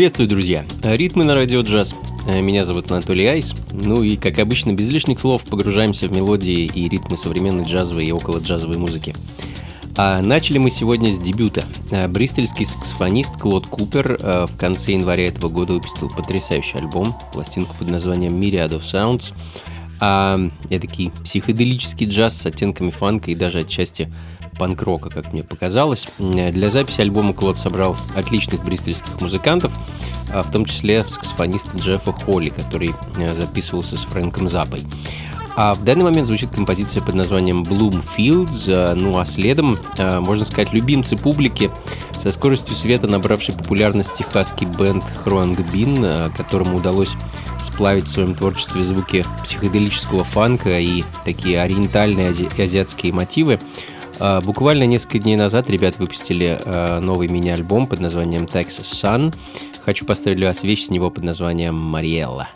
Приветствую, друзья! Ритмы на радио джаз. Меня зовут Анатолий Айс. Ну и, как обычно, без лишних слов погружаемся в мелодии и ритмы современной джазовой и около джазовой музыки. А начали мы сегодня с дебюта. Бристольский саксофонист Клод Купер э, в конце января этого года выпустил потрясающий альбом, пластинку под названием Myriad of Sounds. А, эдакий психоделический джаз с оттенками фанка и даже отчасти панк-рока, как мне показалось. Для записи альбома Клод собрал отличных бристольских музыкантов, а в том числе саксофониста Джеффа Холли, который э, записывался с Фрэнком Запой. А в данный момент звучит композиция под названием Bloomfields, э, ну а следом, э, можно сказать, любимцы публики, со скоростью света набравший популярность техасский бенд Хроанг Бин, которому удалось сплавить в своем творчестве звуки психоделического фанка и такие ориентальные и азиатские мотивы, буквально несколько дней назад ребят выпустили а, новый мини-альбом под названием Texas Sun. Хочу поставить для вас вещь с него под названием Мариэлла.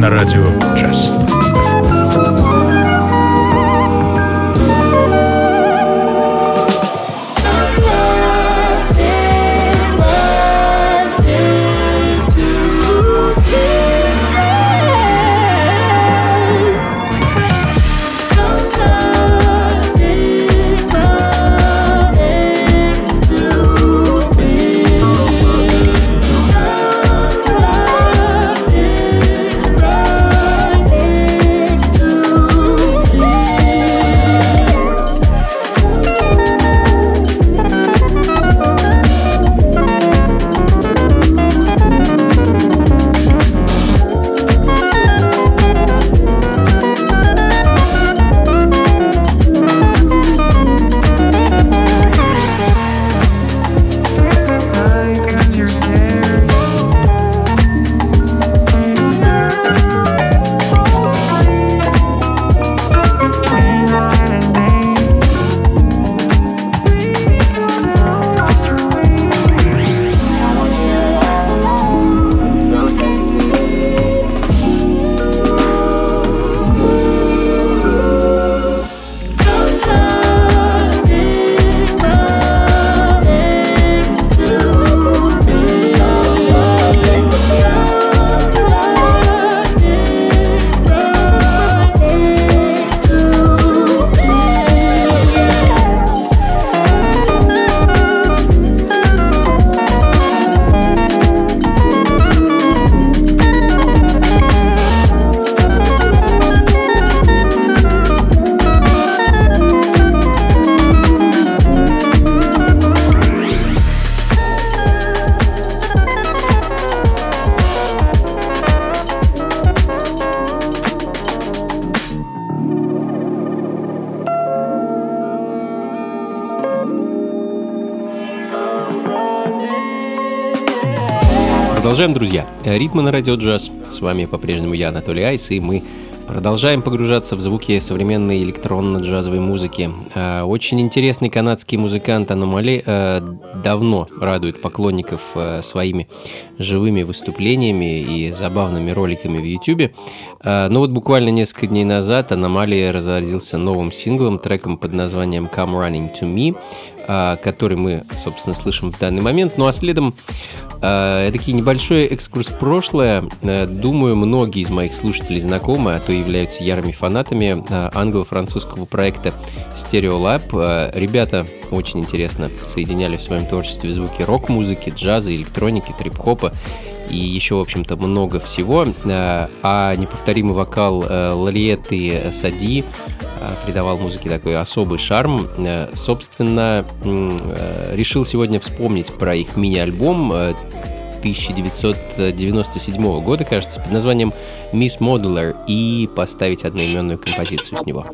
на радио час. Продолжаем, друзья. Ритмы на радио джаз. С вами по-прежнему я, Анатолий Айс, и мы продолжаем погружаться в звуки современной электронно-джазовой музыки. А, очень интересный канадский музыкант Аномали а, давно радует поклонников а, своими живыми выступлениями и забавными роликами в YouTube. Но вот буквально несколько дней назад Аномалия разразился новым синглом, треком под названием Come Running to Me, который мы, собственно, слышим в данный момент. Ну а следом э, такие небольшой экскурс в прошлое. Э, думаю, многие из моих слушателей знакомы, а то являются ярыми фанатами э, англо-французского проекта Stereo Lab. Ребята очень интересно соединяли в своем творчестве звуки рок-музыки, джаза, электроники, трип-хопа и еще, в общем-то, много всего. Э, а неповторимый вокал э, Лариеты Сади э, придавал музыке такой особый шарм. Собственно, решил сегодня вспомнить про их мини-альбом 1997 года, кажется, под названием Miss Modular и поставить одноименную композицию с него.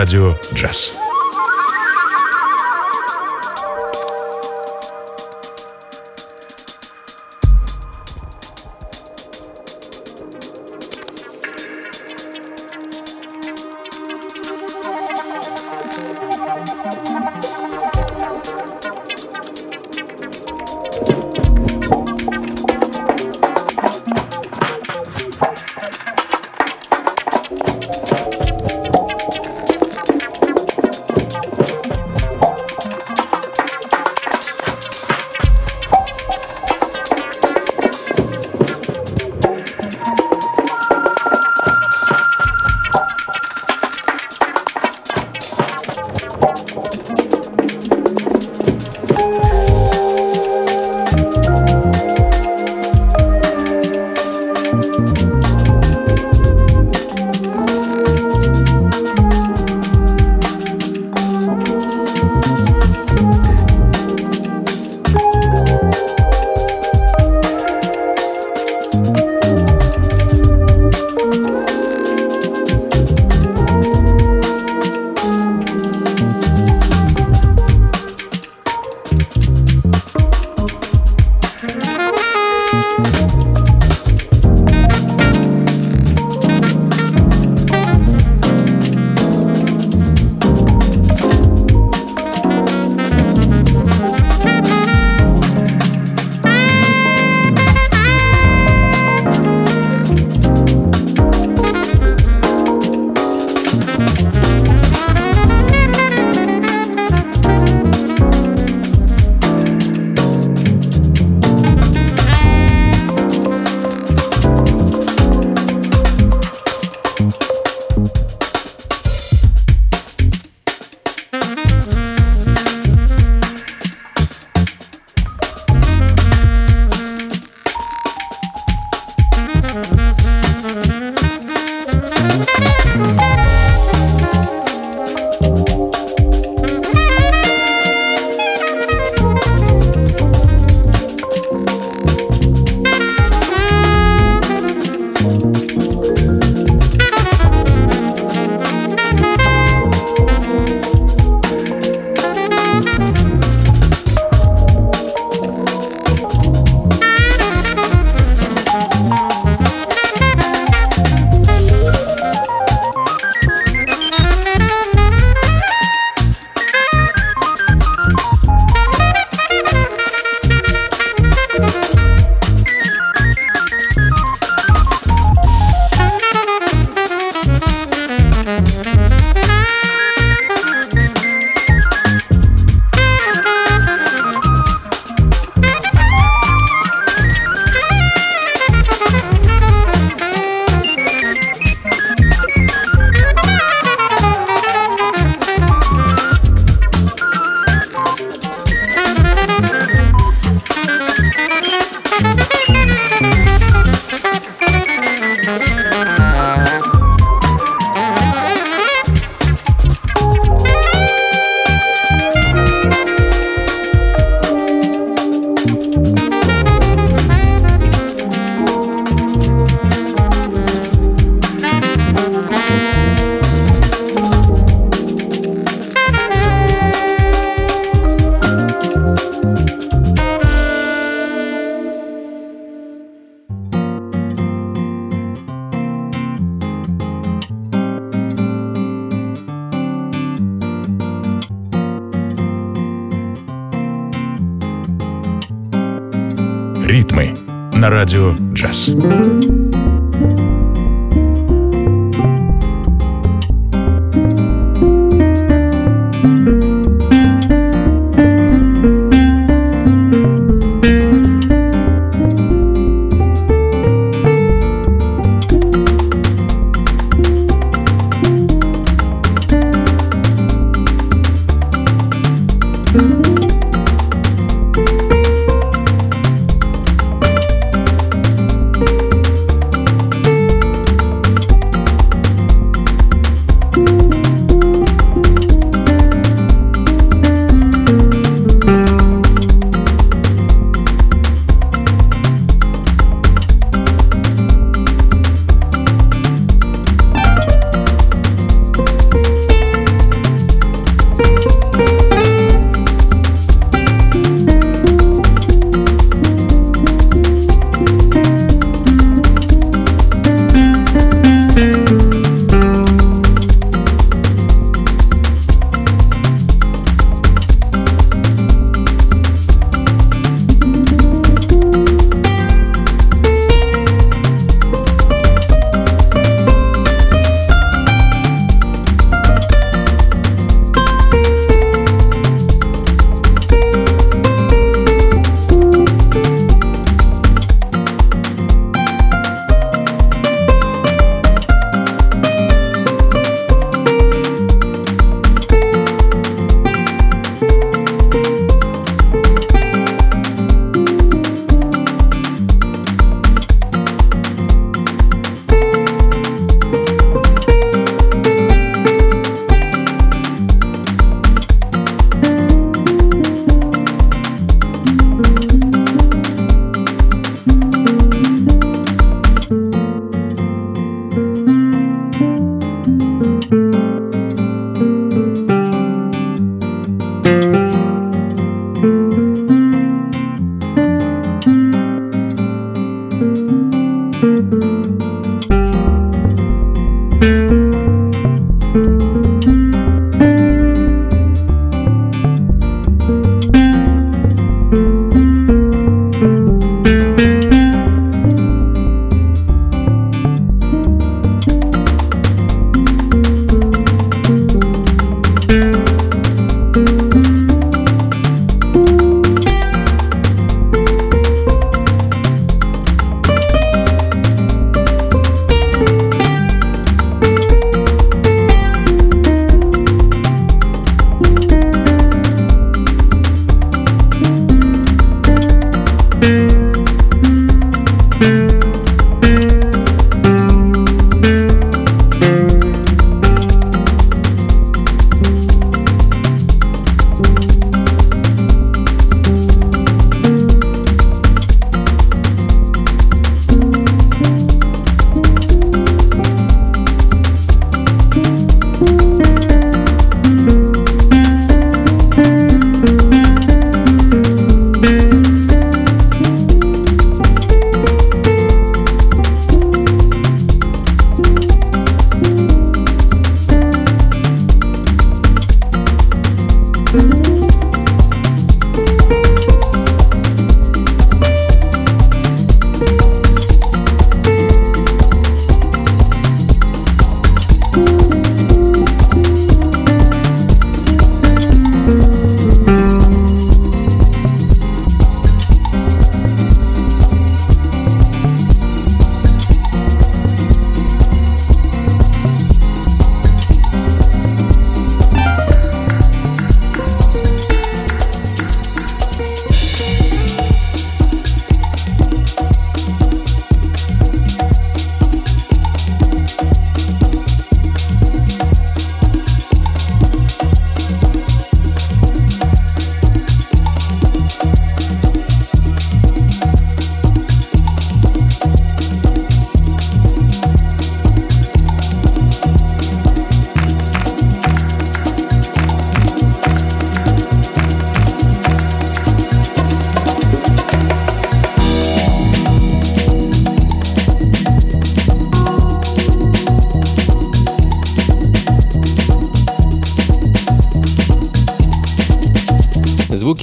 Радио «Джаз».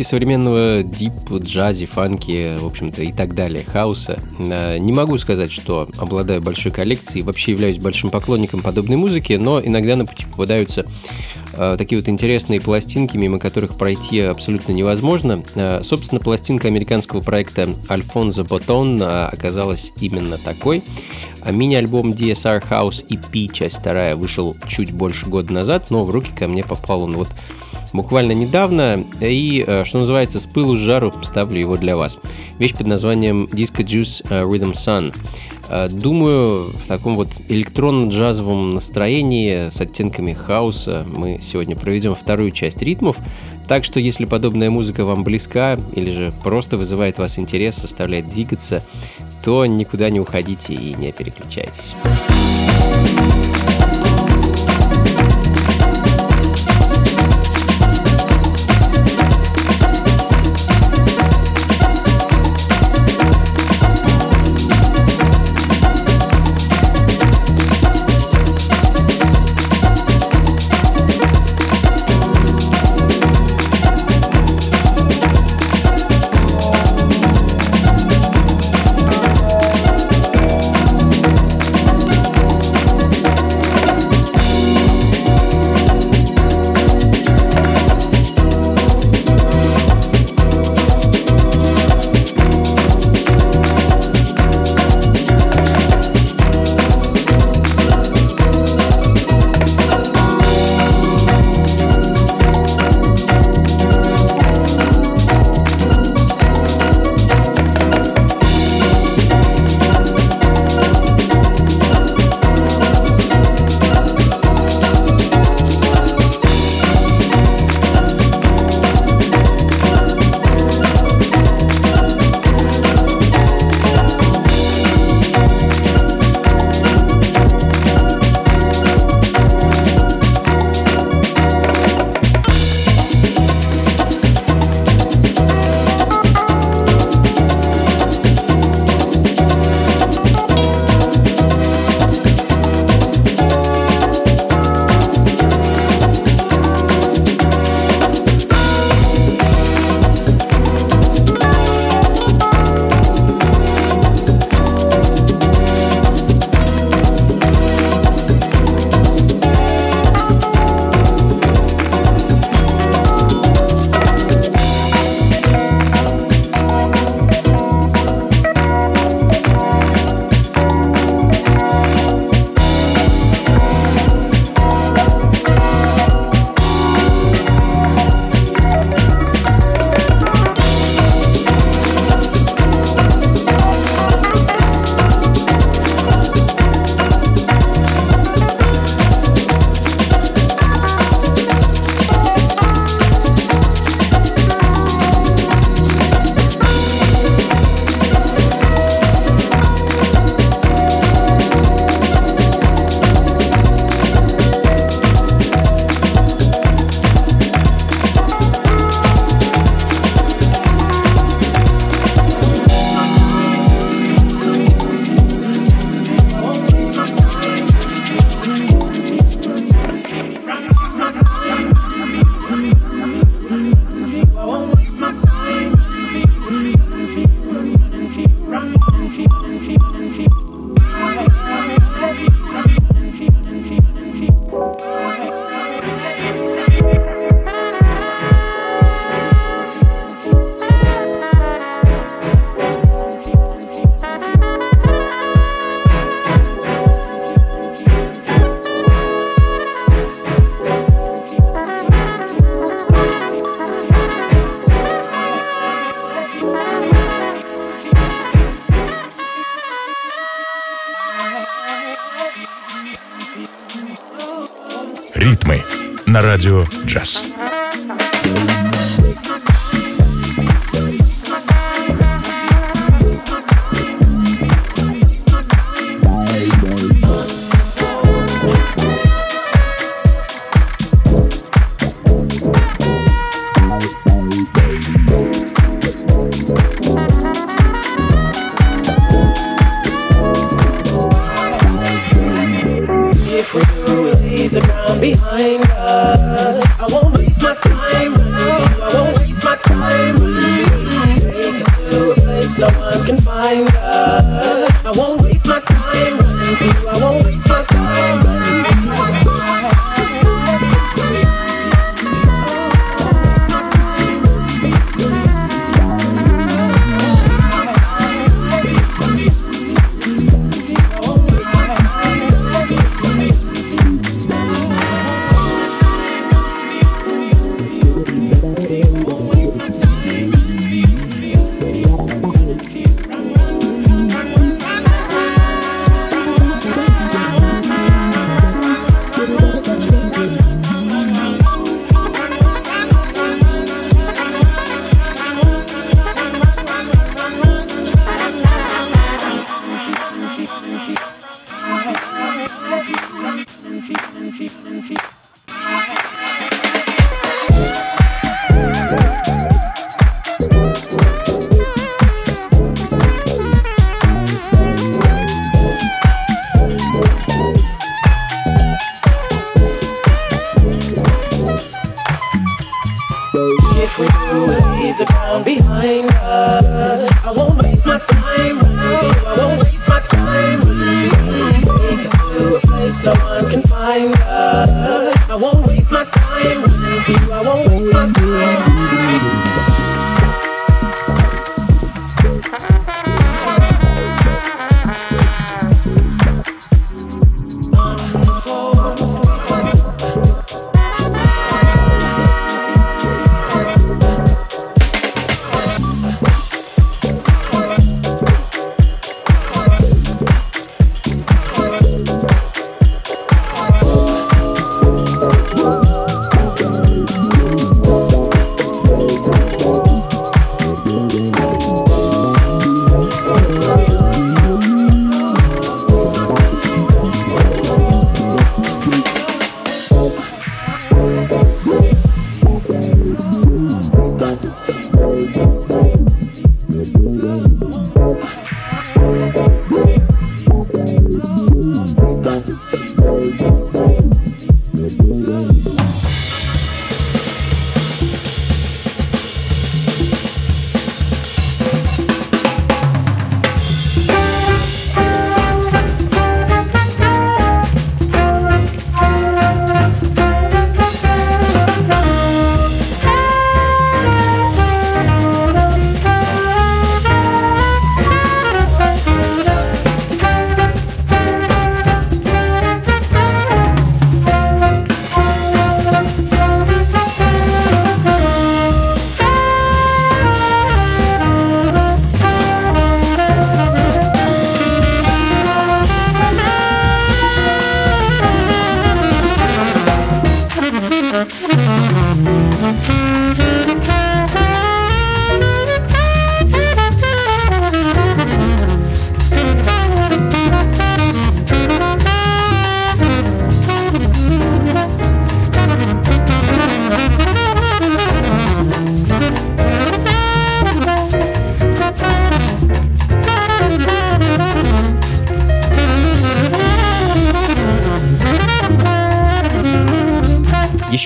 Современного дип, джази, фанки, в общем-то, и так далее, хаоса. Э, не могу сказать, что обладаю большой коллекцией, вообще являюсь большим поклонником подобной музыки, но иногда на пути попадаются э, такие вот интересные пластинки, мимо которых пройти абсолютно невозможно. Э, собственно, пластинка американского проекта Альфонзо Ботон оказалась именно такой. А мини-альбом DSR House EP, часть вторая, вышел чуть больше года назад, но в руки ко мне попал он вот буквально недавно, и, э, что называется, с пылу с жару ставлю его для вас. Вещь под названием Disco Juice э, Rhythm Sun. Э, думаю, в таком вот электронно-джазовом настроении с оттенками хаоса мы сегодня проведем вторую часть ритмов. Так что, если подобная музыка вам близка или же просто вызывает вас интерес, заставляет двигаться, то никуда не уходите и не переключайтесь. Радио «Джаз».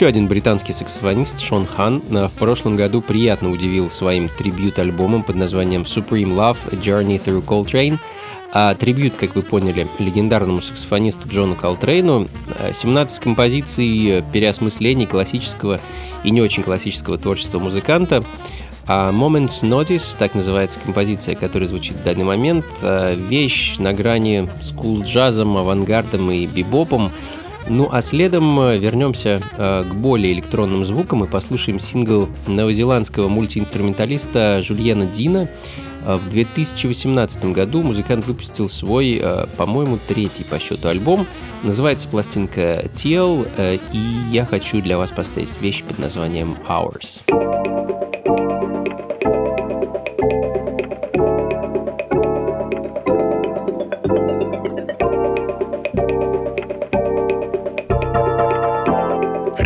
Еще один британский саксофонист Шон Хан в прошлом году приятно удивил своим трибют-альбомом под названием Supreme Love – Journey Through Coltrane. А трибют, как вы поняли, легендарному саксофонисту Джону Колтрейну, 17 э, композиций переосмыслений классического и не очень классического творчества музыканта. А Moments Notice, так называется композиция, которая звучит в данный момент, э, вещь на грани скул-джазом, авангардом и бибопом – ну а следом э, вернемся э, к более электронным звукам и послушаем сингл новозеландского мультиинструменталиста Жульена Дина. Э, в 2018 году музыкант выпустил свой, по-моему, третий по счету альбом. Называется пластинка TL, и я хочу для вас поставить вещь под названием Hours.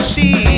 See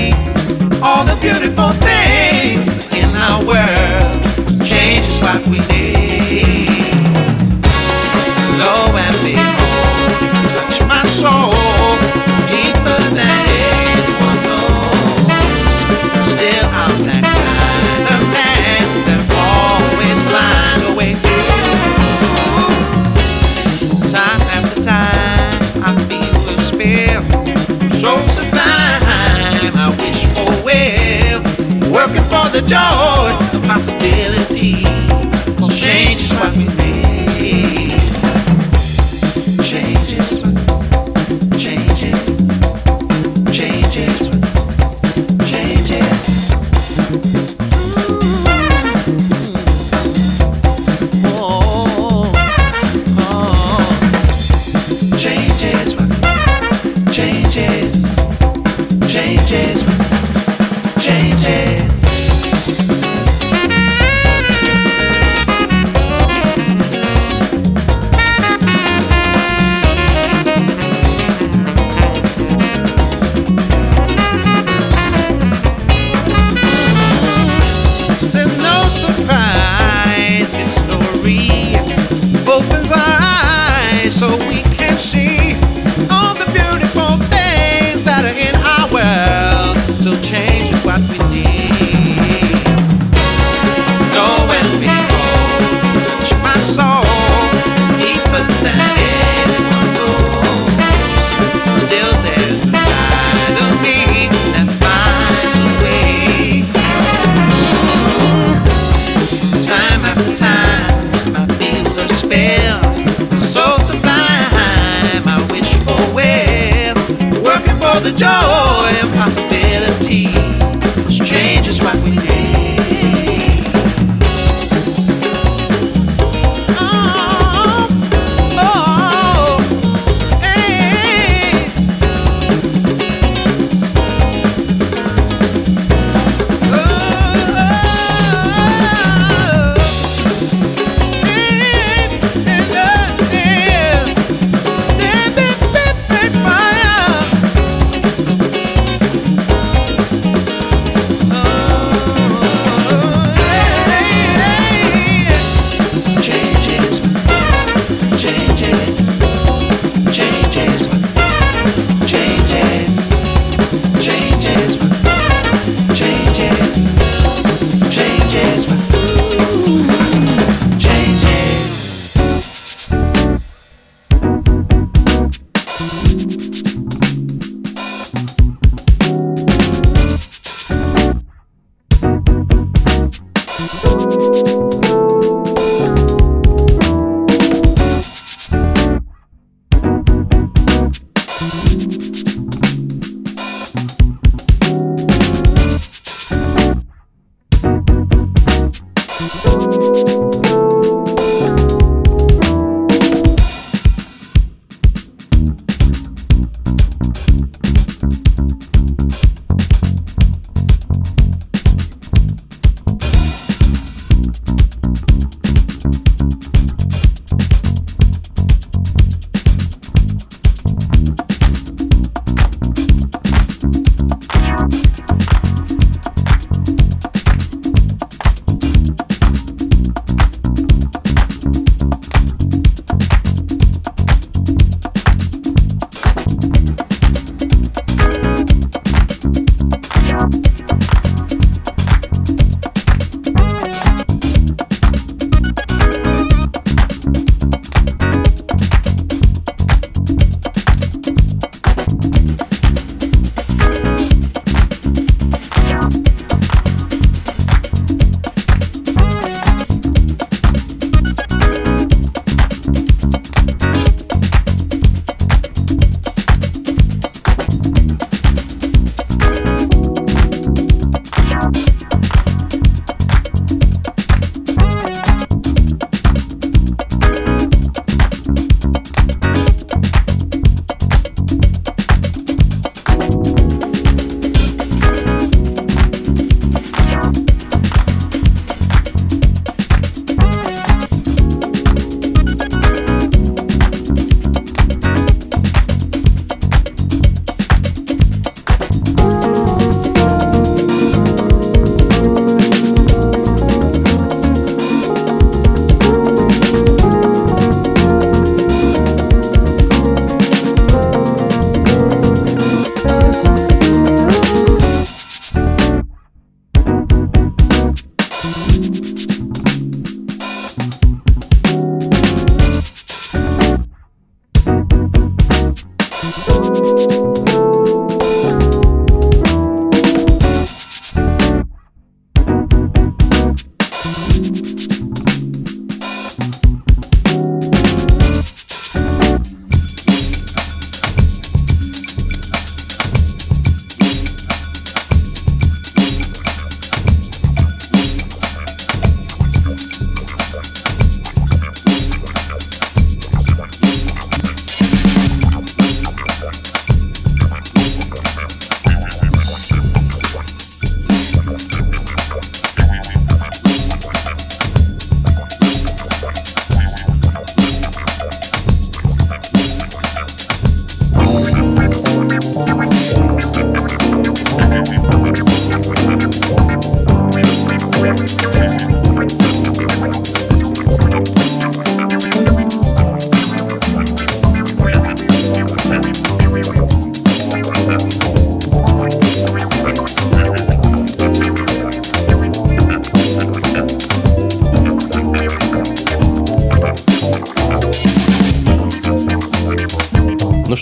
time.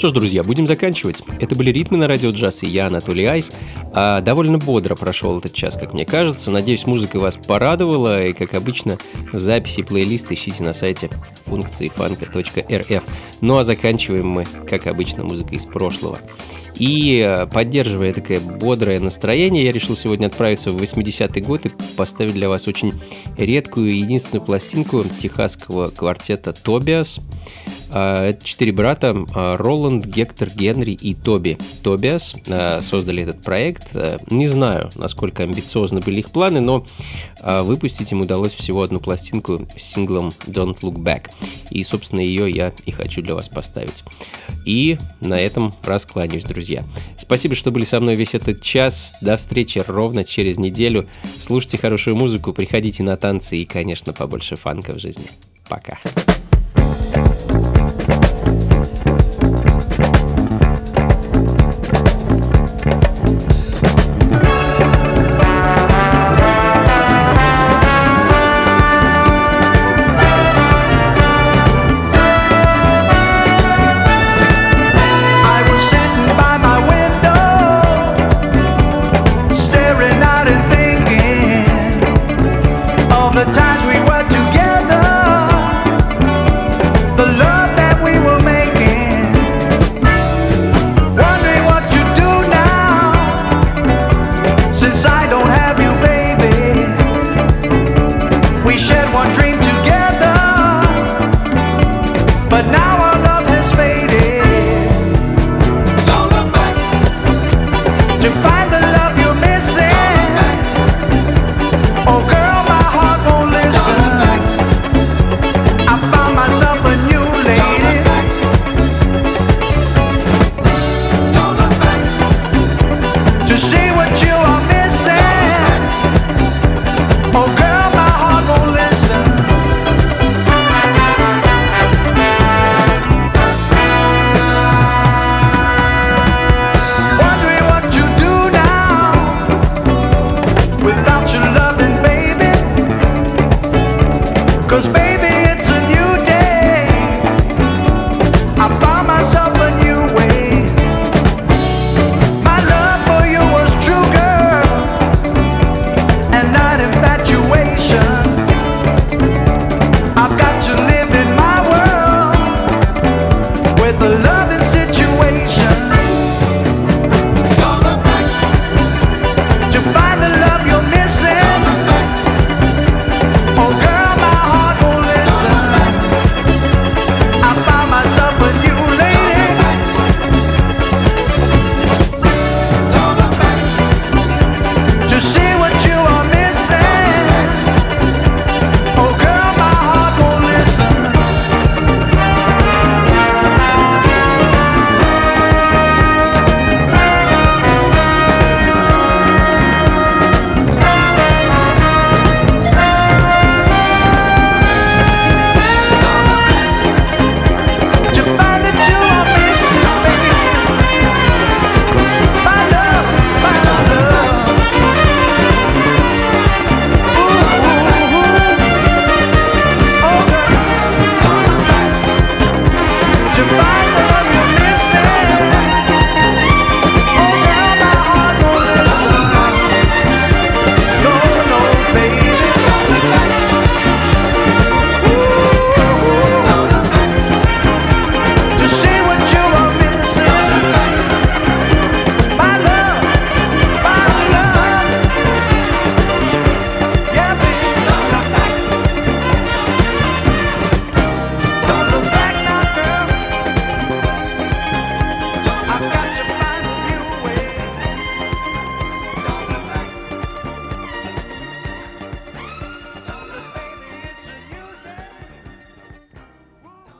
Что ж, друзья, будем заканчивать. Это были ритмы на радио джаз и я, Анатолий Айс. А, довольно бодро прошел этот час, как мне кажется. Надеюсь, музыка вас порадовала. И, как обычно, записи плейлист ищите на сайте функции фанка.рф. Ну а заканчиваем мы, как обычно, музыкой из прошлого. И э, поддерживая такое бодрое настроение, я решил сегодня отправиться в 80-й год и поставить для вас очень редкую и единственную пластинку техасского квартета «Тобиас». А, это четыре брата а, Роланд, Гектор, Генри и Тоби. Тобиас а, создали этот проект. Не знаю, насколько амбициозны были их планы, но выпустить им удалось всего одну пластинку с синглом Don't Look Back. И, собственно, ее я и хочу для вас поставить. И на этом раскланяюсь, друзья. Спасибо, что были со мной весь этот час. До встречи ровно через неделю. Слушайте хорошую музыку, приходите на танцы и, конечно, побольше фанка в жизни. Пока.